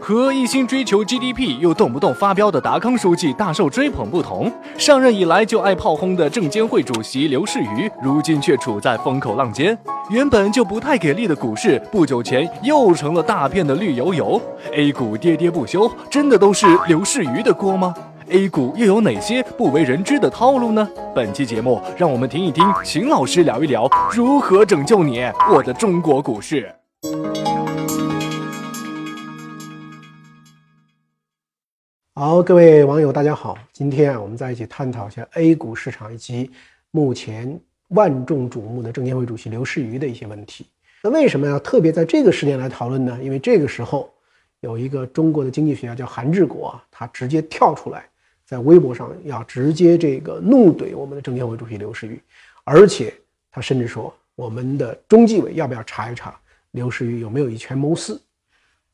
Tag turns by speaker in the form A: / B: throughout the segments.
A: 和一心追求 GDP 又动不动发飙的达康书记大受追捧不同，上任以来就爱炮轰的证监会主席刘士余，如今却处在风口浪尖。原本就不太给力的股市，不久前又成了大片的绿油油。A 股跌跌不休，真的都是刘士余的锅吗？A 股又有哪些不为人知的套路呢？本期节目，让我们听一听秦老师聊一聊如何拯救你我的中国股市。
B: 好，各位网友，大家好。今天啊，我们在一起探讨一下 A 股市场以及目前万众瞩目的证监会主席刘士余的一些问题。那为什么要特别在这个时间来讨论呢？因为这个时候有一个中国的经济学家叫韩志国啊，他直接跳出来在微博上要直接这个怒怼我们的证监会主席刘士余，而且他甚至说我们的中纪委要不要查一查刘士余有没有以权谋私。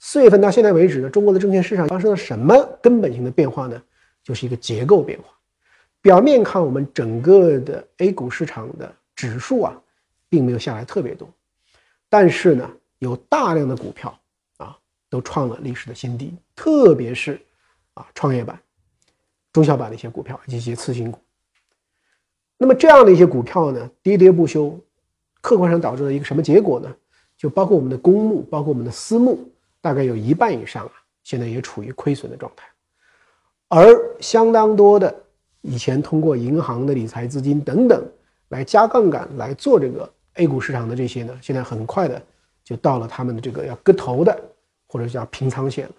B: 四月份到现在为止呢，中国的证券市场发生了什么根本性的变化呢？就是一个结构变化。表面看，我们整个的 A 股市场的指数啊，并没有下来特别多，但是呢，有大量的股票啊，都创了历史的新低，特别是啊，创业板、中小板的一些股票以及一些次新股。那么这样的一些股票呢，跌跌不休，客观上导致了一个什么结果呢？就包括我们的公募，包括我们的私募。大概有一半以上啊，现在也处于亏损的状态，而相当多的以前通过银行的理财资金等等来加杠杆来做这个 A 股市场的这些呢，现在很快的就到了他们的这个要割头的或者叫平仓线了。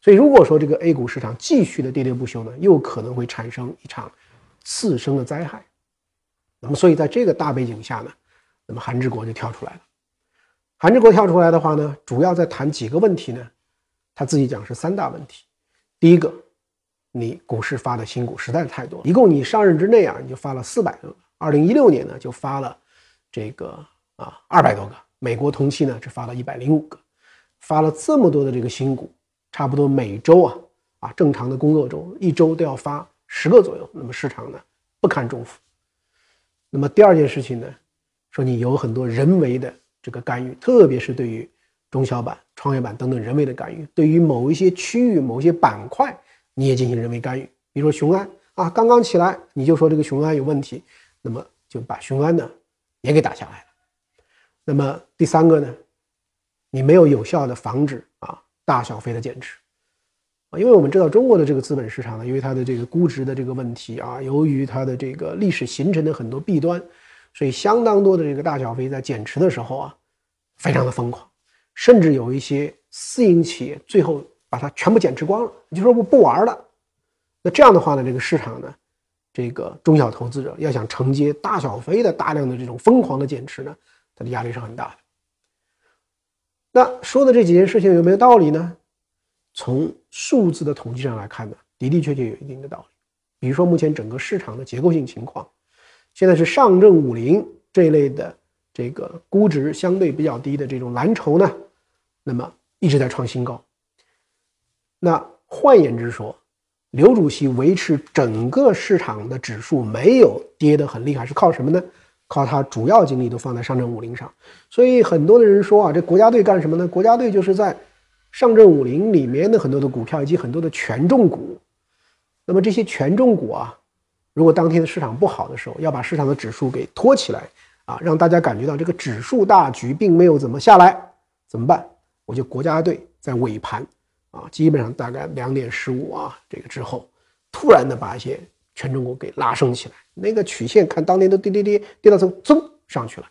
B: 所以如果说这个 A 股市场继续的跌跌不休呢，又可能会产生一场次生的灾害。那么，所以在这个大背景下呢，那么韩志国就跳出来了。韩志国跳出来的话呢，主要在谈几个问题呢？他自己讲是三大问题。第一个，你股市发的新股实在是太多，一共你上任之内啊，你就发了四百多个。二零一六年呢，就发了这个啊二百多个，美国同期呢只发了一百零五个，发了这么多的这个新股，差不多每周啊啊正常的工作周一周都要发十个左右，那么市场呢不堪重负。那么第二件事情呢，说你有很多人为的。这个干预，特别是对于中小板、创业板等等人为的干预，对于某一些区域、某一些板块，你也进行人为干预。比如说雄安啊，刚刚起来，你就说这个雄安有问题，那么就把雄安呢也给打下来了。那么第三个呢，你没有有效的防止啊大小非的减持啊，因为我们知道中国的这个资本市场呢，因为它的这个估值的这个问题啊，由于它的这个历史形成的很多弊端，所以相当多的这个大小非在减持的时候啊。非常的疯狂，甚至有一些私营企业最后把它全部减持光了，就说我不玩了。那这样的话呢，这个市场呢，这个中小投资者要想承接大小非的大量的这种疯狂的减持呢，它的压力是很大的。那说的这几件事情有没有道理呢？从数字的统计上来看呢，的的确确有一定的道理。比如说目前整个市场的结构性情况，现在是上证五零这一类的。这个估值相对比较低的这种蓝筹呢，那么一直在创新高。那换言之说，刘主席维持整个市场的指数没有跌得很厉害，是靠什么呢？靠他主要精力都放在上证五零上。所以很多的人说啊，这国家队干什么呢？国家队就是在上证五零里面的很多的股票以及很多的权重股。那么这些权重股啊，如果当天的市场不好的时候，要把市场的指数给托起来。啊，让大家感觉到这个指数大局并没有怎么下来，怎么办？我就国家队在尾盘啊，基本上大概两点十五啊，这个之后，突然的把一些权重股给拉升起来，那个曲线看当年都跌跌跌跌到这噌上去了，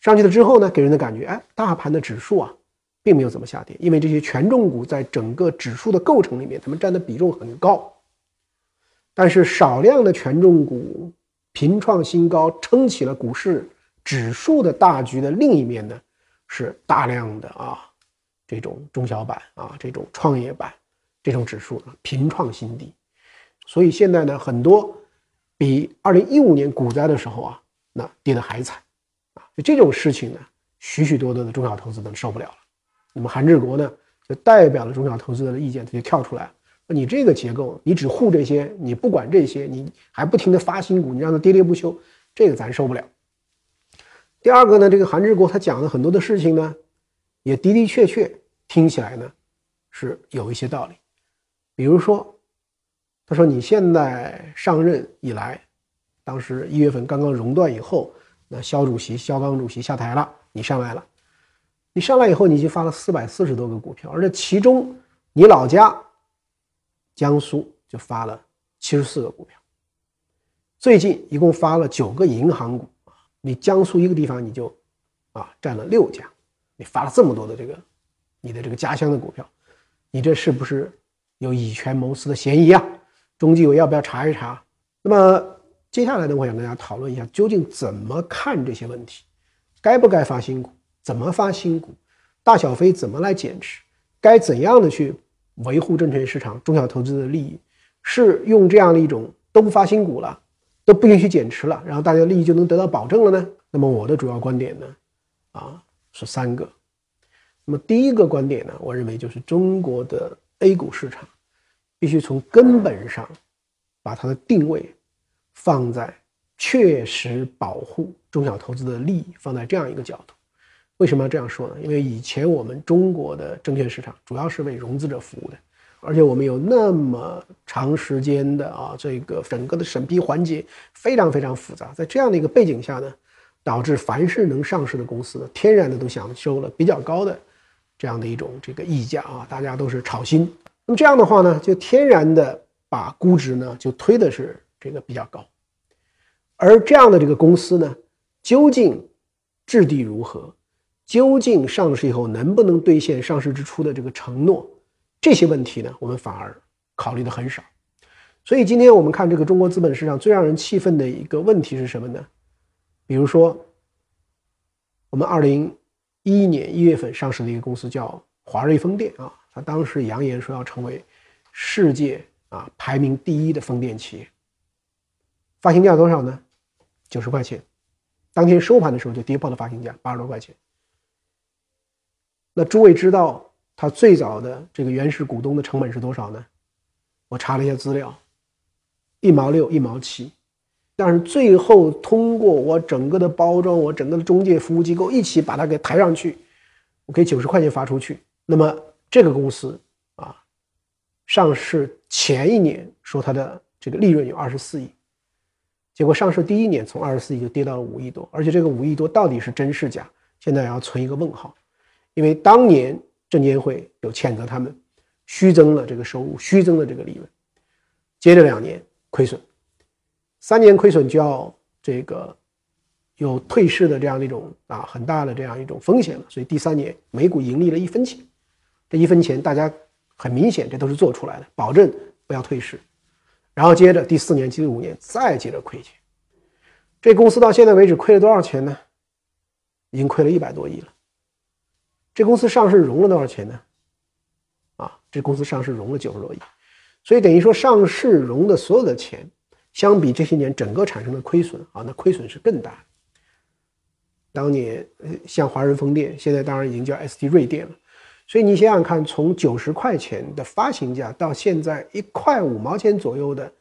B: 上去了之后呢，给人的感觉，哎，大盘的指数啊，并没有怎么下跌，因为这些权重股在整个指数的构成里面，它们占的比重很高，但是少量的权重股。频创新高，撑起了股市指数的大局的另一面呢，是大量的啊这种中小板啊这种创业板这种指数频创新低，所以现在呢很多比二零一五年股灾的时候啊那跌得还惨啊，就这种事情呢许许多多的中小投资者受不了了，那么韩志国呢就代表了中小投资者的意见，他就跳出来。你这个结构，你只护这些，你不管这些，你还不停的发新股，你让它跌跌不休，这个咱受不了。第二个呢，这个韩志国他讲的很多的事情呢，也的的确确听起来呢，是有一些道理。比如说，他说你现在上任以来，当时一月份刚刚熔断以后，那肖主席肖钢主席下台了，你上来了，你上来以后，你就发了四百四十多个股票，而这其中你老家江苏就发了七十四个股票。最近一共发了九个银行股，你江苏一个地方你就啊占了六家，你发了这么多的这个你的这个家乡的股票，你这是不是有以权谋私的嫌疑啊？中纪委要不要查一查？那么接下来呢，我想跟大家讨论一下，究竟怎么看这些问题？该不该发新股？怎么发新股？大小非怎么来减持？该怎样的去维护证券市场中小投资的利益？是用这样的一种都不发新股了？都不允许减持了，然后大家的利益就能得到保证了呢？那么我的主要观点呢，啊是三个。那么第一个观点呢，我认为就是中国的 A 股市场必须从根本上把它的定位放在确实保护中小投资的利益，放在这样一个角度。为什么要这样说呢？因为以前我们中国的证券市场主要是为融资者服务的。而且我们有那么长时间的啊，这个整个的审批环节非常非常复杂，在这样的一个背景下呢，导致凡是能上市的公司，天然的都享受了比较高的这样的一种这个溢价啊，大家都是炒新。那么这样的话呢，就天然的把估值呢就推的是这个比较高。而这样的这个公司呢，究竟质地如何？究竟上市以后能不能兑现上市之初的这个承诺？这些问题呢，我们反而考虑的很少，所以今天我们看这个中国资本市场最让人气愤的一个问题是什么呢？比如说，我们二零一一年一月份上市的一个公司叫华瑞风电啊，它当时扬言说要成为世界啊排名第一的风电企业，发行价多少呢？九十块钱，当天收盘的时候就跌破了发行价八十多块钱。那诸位知道？它最早的这个原始股东的成本是多少呢？我查了一下资料，一毛六一毛七，但是最后通过我整个的包装，我整个的中介服务机构一起把它给抬上去，我给九十块钱发出去。那么这个公司啊，上市前一年说它的这个利润有二十四亿，结果上市第一年从二十四亿就跌到了五亿多，而且这个五亿多到底是真是假，现在要存一个问号，因为当年。证监会有谴责他们虚增了这个收入，虚增了这个利润，接着两年亏损，三年亏损就要这个有退市的这样的一种啊很大的这样一种风险了，所以第三年每股盈利了一分钱，这一分钱大家很明显这都是做出来的，保证不要退市，然后接着第四年、第五年再接着亏钱，这公司到现在为止亏了多少钱呢？已经亏了一百多亿了。这公司上市融了多少钱呢？啊，这公司上市融了九十多亿，所以等于说上市融的所有的钱，相比这些年整个产生的亏损啊，那亏损是更大。当年像华润风电，现在当然已经叫 ST 瑞电了。所以你想想看，从九十块钱的发行价到现在一块五毛钱左右的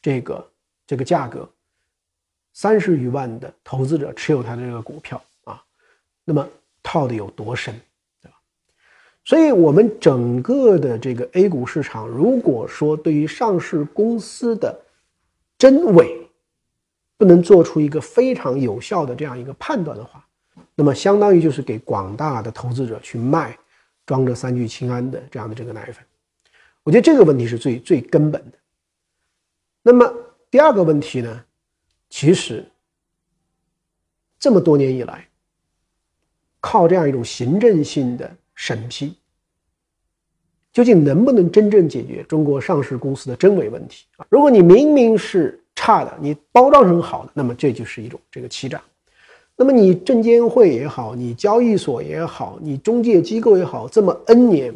B: 这个这个价格，三十余万的投资者持有它的这个股票啊，那么套的有多深？所以，我们整个的这个 A 股市场，如果说对于上市公司的真伪不能做出一个非常有效的这样一个判断的话，那么相当于就是给广大的投资者去卖装着三聚氰胺的这样的这个奶粉。我觉得这个问题是最最根本的。那么第二个问题呢，其实这么多年以来，靠这样一种行政性的。审批究竟能不能真正解决中国上市公司的真伪问题啊？如果你明明是差的，你包装成好的，那么这就是一种这个欺诈。那么你证监会也好，你交易所也好，你中介机构也好，这么 N 年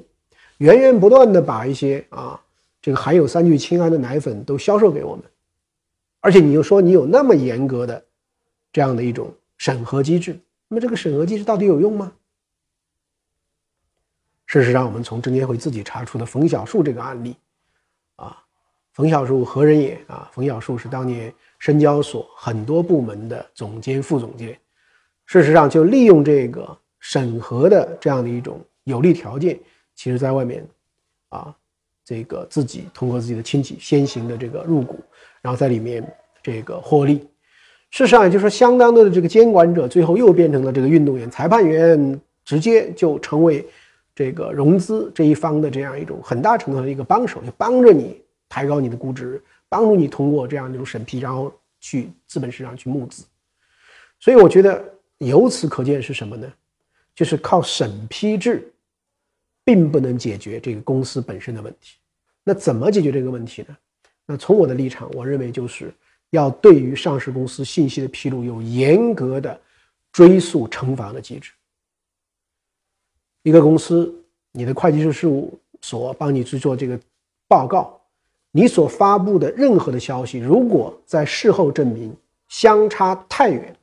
B: 源源不断的把一些啊这个含有三聚氰胺的奶粉都销售给我们，而且你又说你有那么严格的这样的一种审核机制，那么这个审核机制到底有用吗？事实上，我们从证监会自己查出的冯小树这个案例，啊，冯小树何人也？啊，冯小树是当年深交所很多部门的总监、副总监。事实上，就利用这个审核的这样的一种有利条件，其实在外面啊，这个自己通过自己的亲戚先行的这个入股，然后在里面这个获利。事实上，也就是说，相当多的这个监管者最后又变成了这个运动员、裁判员，直接就成为这个融资这一方的这样一种很大程度的一个帮手，就帮着你抬高你的估值，帮助你通过这样一种审批，然后去资本市场去募资。所以，我觉得由此可见是什么呢？就是靠审批制，并不能解决这个公司本身的问题。那怎么解决这个问题呢？那从我的立场，我认为就是。要对于上市公司信息的披露有严格的追溯惩罚的机制。一个公司，你的会计师事务所帮你去做这个报告，你所发布的任何的消息，如果在事后证明相差太远，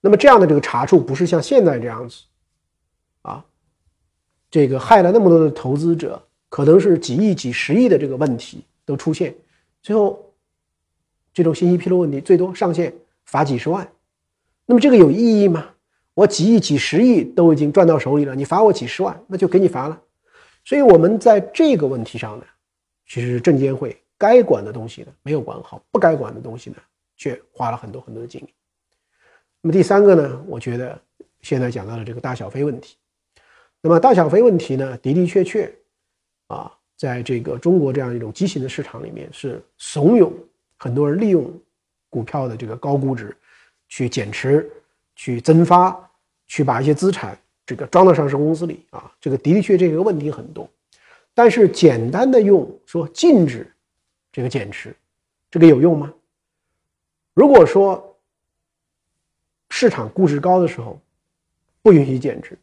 B: 那么这样的这个查处不是像现在这样子，啊，这个害了那么多的投资者，可能是几亿、几十亿的这个问题都出现，最后。这种信息披露问题，最多上限罚几十万，那么这个有意义吗？我几亿、几十亿都已经赚到手里了，你罚我几十万，那就给你罚了。所以，我们在这个问题上呢，其实证监会该管的东西呢没有管好，不该管的东西呢却花了很多很多的精力。那么第三个呢，我觉得现在讲到了这个大小非问题。那么大小非问题呢，的的确确啊，在这个中国这样一种畸形的市场里面是怂恿。很多人利用股票的这个高估值，去减持、去增发、去把一些资产这个装到上市公司里啊，这个的确这个问题很多。但是简单的用说禁止这个减持，这个有用吗？如果说市场估值高的时候不允许减持，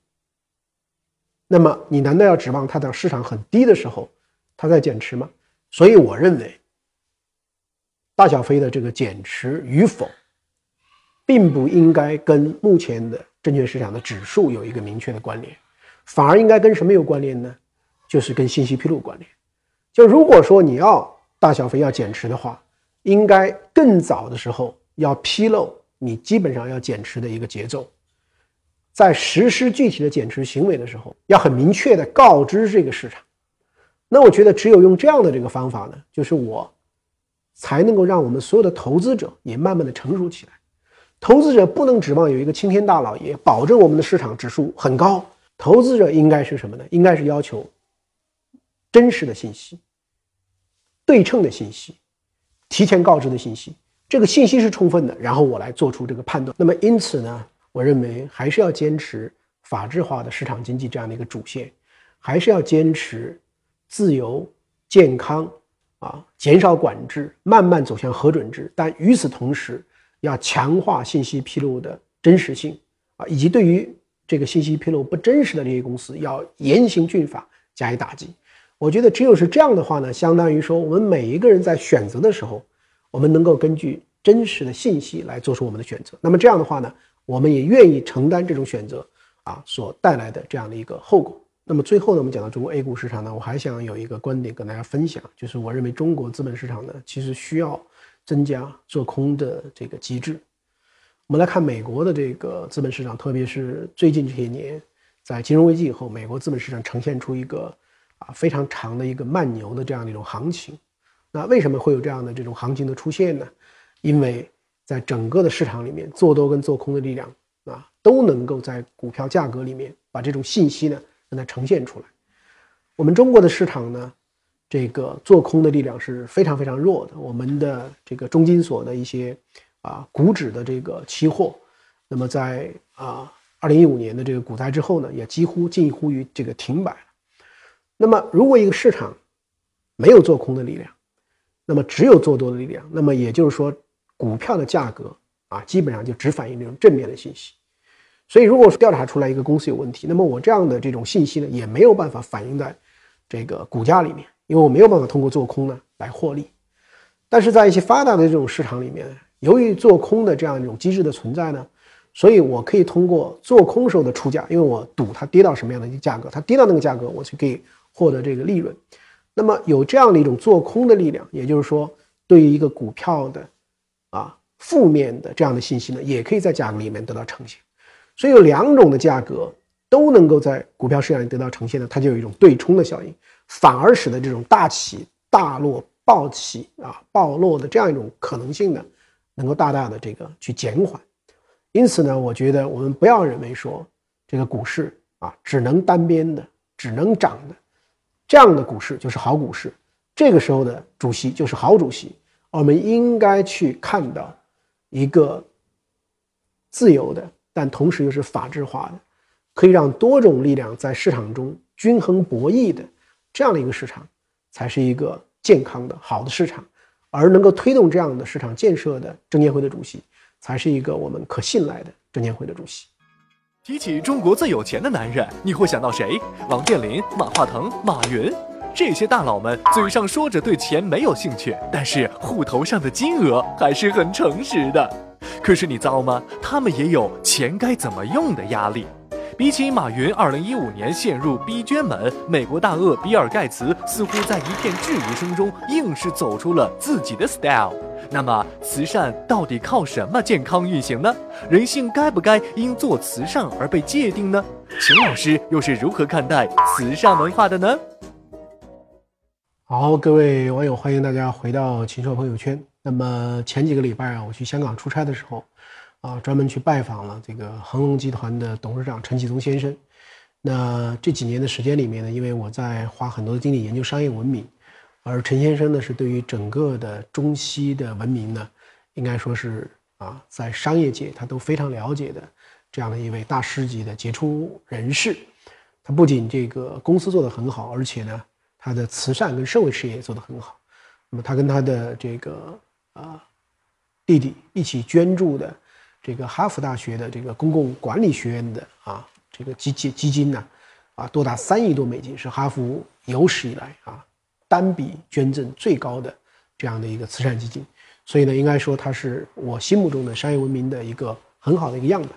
B: 那么你难道要指望它的市场很低的时候它在减持吗？所以我认为。大小非的这个减持与否，并不应该跟目前的证券市场的指数有一个明确的关联，反而应该跟什么有关联呢？就是跟信息披露关联。就如果说你要大小非要减持的话，应该更早的时候要披露你基本上要减持的一个节奏，在实施具体的减持行为的时候，要很明确的告知这个市场。那我觉得只有用这样的这个方法呢，就是我。才能够让我们所有的投资者也慢慢的成熟起来。投资者不能指望有一个青天大老爷保证我们的市场指数很高。投资者应该是什么呢？应该是要求真实的信息、对称的信息、提前告知的信息。这个信息是充分的，然后我来做出这个判断。那么因此呢，我认为还是要坚持法治化的市场经济这样的一个主线，还是要坚持自由、健康。啊，减少管制，慢慢走向核准制，但与此同时，要强化信息披露的真实性啊，以及对于这个信息披露不真实的这些公司，要严刑峻法加以打击。我觉得只有是这样的话呢，相当于说我们每一个人在选择的时候，我们能够根据真实的信息来做出我们的选择。那么这样的话呢，我们也愿意承担这种选择啊所带来的这样的一个后果。那么最后呢，我们讲到中国 A 股市场呢，我还想有一个观点跟大家分享，就是我认为中国资本市场呢，其实需要增加做空的这个机制。我们来看美国的这个资本市场，特别是最近这些年，在金融危机以后，美国资本市场呈现出一个啊非常长的一个慢牛的这样的一种行情。那为什么会有这样的这种行情的出现呢？因为在整个的市场里面，做多跟做空的力量啊，都能够在股票价格里面把这种信息呢。让它呈现出来。我们中国的市场呢，这个做空的力量是非常非常弱的。我们的这个中金所的一些啊股指的这个期货，那么在啊二零一五年的这个股灾之后呢，也几乎近乎于这个停摆。那么如果一个市场没有做空的力量，那么只有做多的力量，那么也就是说股票的价格啊基本上就只反映这种正面的信息。所以，如果调查出来一个公司有问题，那么我这样的这种信息呢，也没有办法反映在这个股价里面，因为我没有办法通过做空呢来获利。但是在一些发达的这种市场里面，由于做空的这样一种机制的存在呢，所以我可以通过做空时候的出价，因为我赌它跌到什么样的一个价格，它跌到那个价格，我就可以获得这个利润。那么有这样的一种做空的力量，也就是说，对于一个股票的啊负面的这样的信息呢，也可以在价格里面得到呈现。所以有两种的价格都能够在股票市场里得到呈现的，它就有一种对冲的效应。反而使得这种大起大落、暴起啊暴落的这样一种可能性呢，能够大大的这个去减缓。因此呢，我觉得我们不要认为说这个股市啊只能单边的、只能涨的，这样的股市就是好股市。这个时候的主席就是好主席。我们应该去看到一个自由的，但同时又是法治化的，可以让多种力量在市场中均衡博弈的这样的一个市场，才是一个健康的好的市场。而能够推动这样的市场建设的证监会的主席。才是一个我们可信赖的证监会的主席。
A: 提起中国最有钱的男人，你会想到谁？王健林、马化腾、马云，这些大佬们嘴上说着对钱没有兴趣，但是户头上的金额还是很诚实的。可是你糟吗？他们也有钱该怎么用的压力。比起马云2015年陷入逼捐门，美国大鳄比尔盖茨似乎在一片质疑声中，硬是走出了自己的 style。那么，慈善到底靠什么健康运行呢？人性该不该因做慈善而被界定呢？秦老师又是如何看待慈善文化的呢？
B: 好，各位网友，欢迎大家回到秦朔朋友圈。那么前几个礼拜啊，我去香港出差的时候，啊，专门去拜访了这个恒隆集团的董事长陈启宗先生。那这几年的时间里面呢，因为我在花很多的精力研究商业文明。而陈先生呢，是对于整个的中西的文明呢，应该说是啊，在商业界他都非常了解的这样的一位大师级的杰出人士。他不仅这个公司做得很好，而且呢，他的慈善跟社会事业也做得很好。那么他跟他的这个啊弟弟一起捐助的这个哈佛大学的这个公共管理学院的啊这个基基基金呢，啊多达三亿多美金，是哈佛有史以来啊。单笔捐赠最高的这样的一个慈善基金，所以呢，应该说他是我心目中的商业文明的一个很好的一个样板。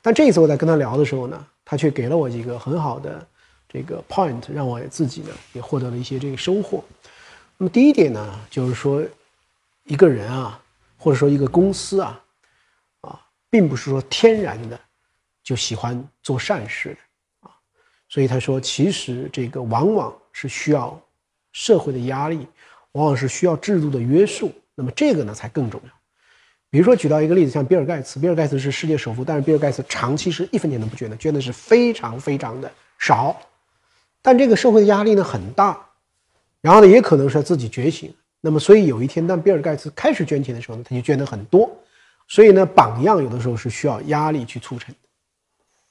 B: 但这一次我在跟他聊的时候呢，他却给了我几个很好的这个 point，让我自己呢也获得了一些这个收获。那么第一点呢，就是说一个人啊，或者说一个公司，啊，并不是说天然的就喜欢做善事的啊，所以他说，其实这个往往是需要。社会的压力往往是需要制度的约束，那么这个呢才更重要。比如说举到一个例子，像比尔盖茨，比尔盖茨是世界首富，但是比尔盖茨长期是一分钱都不捐的，捐的是非常非常的少。但这个社会的压力呢很大，然后呢也可能是自己觉醒。那么所以有一天当比尔盖茨开始捐钱的时候呢，他就捐的很多。所以呢榜样有的时候是需要压力去促成的。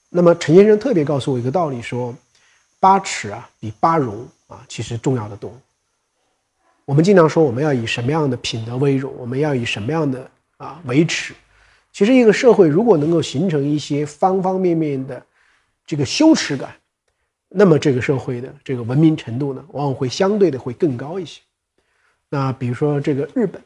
B: 那么陈先生特别告诉我一个道理，说八尺啊比八荣。啊，其实重要的多。我们经常说，我们要以什么样的品德为荣？我们要以什么样的啊为耻？其实，一个社会如果能够形成一些方方面面的这个羞耻感，那么这个社会的这个文明程度呢，往往会相对的会更高一些。那比如说这个日本，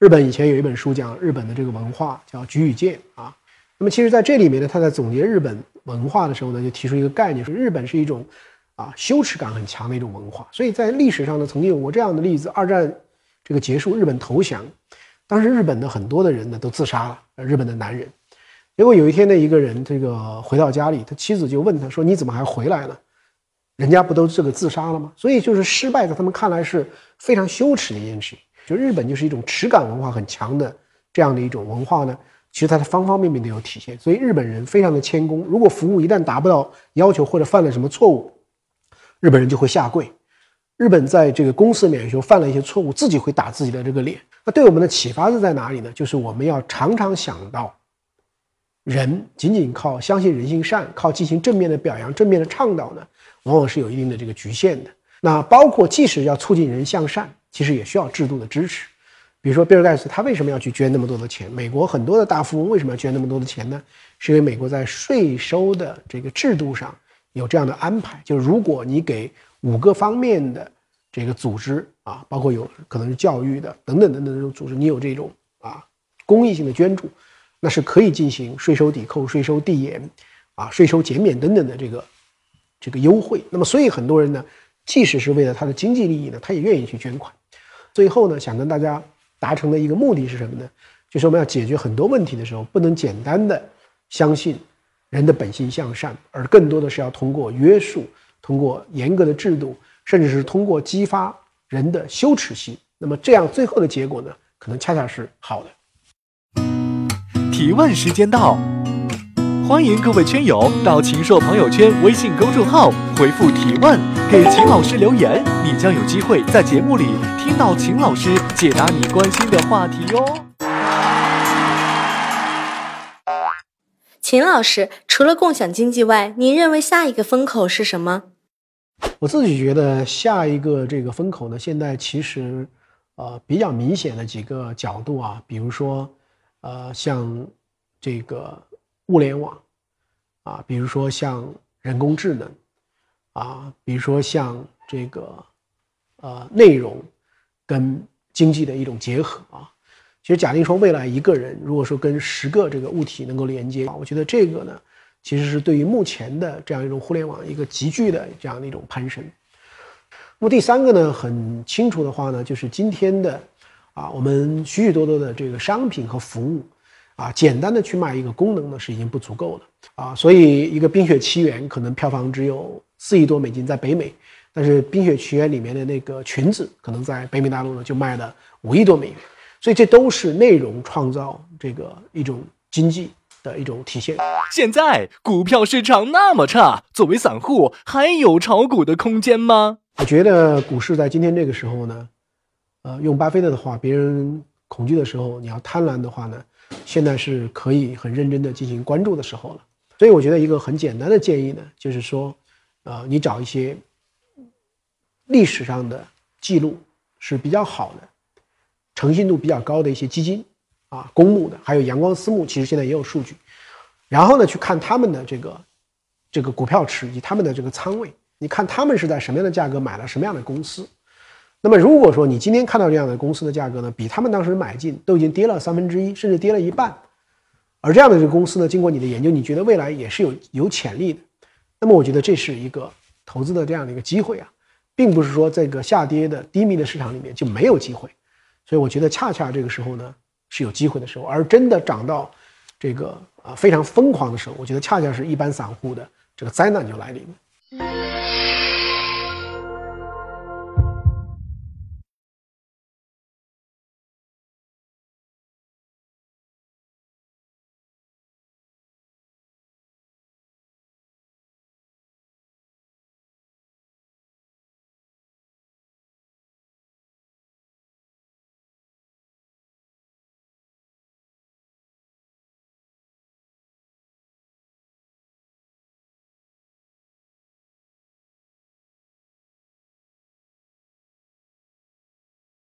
B: 日本以前有一本书讲日本的这个文化，叫《菊与剑》啊。那么，其实在这里面呢，他在总结日本文化的时候呢，就提出一个概念，说日本是一种。啊，羞耻感很强的一种文化，所以在历史上呢，曾经有过这样的例子：二战这个结束，日本投降，当时日本的很多的人呢都自杀了，日本的男人。结果有一天呢，一个人这个回到家里，他妻子就问他说：“你怎么还回来了？人家不都这个自杀了吗？”所以就是失败，在他们看来是非常羞耻的一件事。就日本就是一种耻感文化很强的这样的一种文化呢，其实它的方方面面都有体现。所以日本人非常的谦恭，如果服务一旦达不到要求或者犯了什么错误，日本人就会下跪，日本在这个公司里面就犯了一些错误，自己会打自己的这个脸。那对我们的启发是在哪里呢？就是我们要常常想到，人仅仅靠相信人性善，靠进行正面的表扬、正面的倡导呢，往往是有一定的这个局限的。那包括即使要促进人向善，其实也需要制度的支持。比如说比尔盖茨，他为什么要去捐那么多的钱？美国很多的大富翁为什么要捐那么多的钱呢？是因为美国在税收的这个制度上。有这样的安排，就是如果你给五个方面的这个组织啊，包括有可能是教育的等等等等这种组织，你有这种啊公益性的捐助，那是可以进行税收抵扣、税收递延啊、税收减免等等的这个这个优惠。那么，所以很多人呢，即使是为了他的经济利益呢，他也愿意去捐款。最后呢，想跟大家达成的一个目的是什么呢？就是我们要解决很多问题的时候，不能简单的相信。人的本性向善，而更多的是要通过约束，通过严格的制度，甚至是通过激发人的羞耻心，那么这样最后的结果呢，可能恰恰是好的。
A: 提问时间到，欢迎各位圈友到秦朔朋友圈微信公众号回复提问，给秦老师留言，你将有机会在节目里听到秦老师解答你关心的话题哟。
C: 秦老师，除了共享经济外，您认为下一个风口是什么？
B: 我自己觉得下一个这个风口呢，现在其实，呃，比较明显的几个角度啊，比如说，呃，像这个物联网，啊，比如说像人工智能，啊，比如说像这个，呃，内容跟经济的一种结合啊。其实，假定说未来一个人如果说跟十个这个物体能够连接啊，我觉得这个呢，其实是对于目前的这样一种互联网一个急剧的这样的一种攀升。那么第三个呢，很清楚的话呢，就是今天的啊，我们许许多多的这个商品和服务啊，简单的去卖一个功能呢，是已经不足够了啊。所以，一个《冰雪奇缘》可能票房只有四亿多美金在北美，但是《冰雪奇缘》里面的那个裙子可能在北美大陆呢就卖了五亿多美元。所以这都是内容创造这个一种经济的一种体现。
A: 现在股票市场那么差，作为散户还有炒股的空间吗？
B: 我觉得股市在今天这个时候呢，呃，用巴菲特的话，别人恐惧的时候，你要贪婪的话呢，现在是可以很认真的进行关注的时候了。所以我觉得一个很简单的建议呢，就是说，呃，你找一些历史上的记录是比较好的。诚信度比较高的一些基金，啊，公募的，还有阳光私募，其实现在也有数据。然后呢，去看他们的这个这个股票池以及他们的这个仓位，你看他们是在什么样的价格买了什么样的公司。那么如果说你今天看到这样的公司的价格呢，比他们当时买进都已经跌了三分之一，甚至跌了一半，而这样的这个公司呢，经过你的研究，你觉得未来也是有有潜力的，那么我觉得这是一个投资的这样的一个机会啊，并不是说这个下跌的低迷的市场里面就没有机会。所以我觉得，恰恰这个时候呢是有机会的时候，而真的涨到这个啊非常疯狂的时候，我觉得恰恰是一般散户的这个灾难就来临了。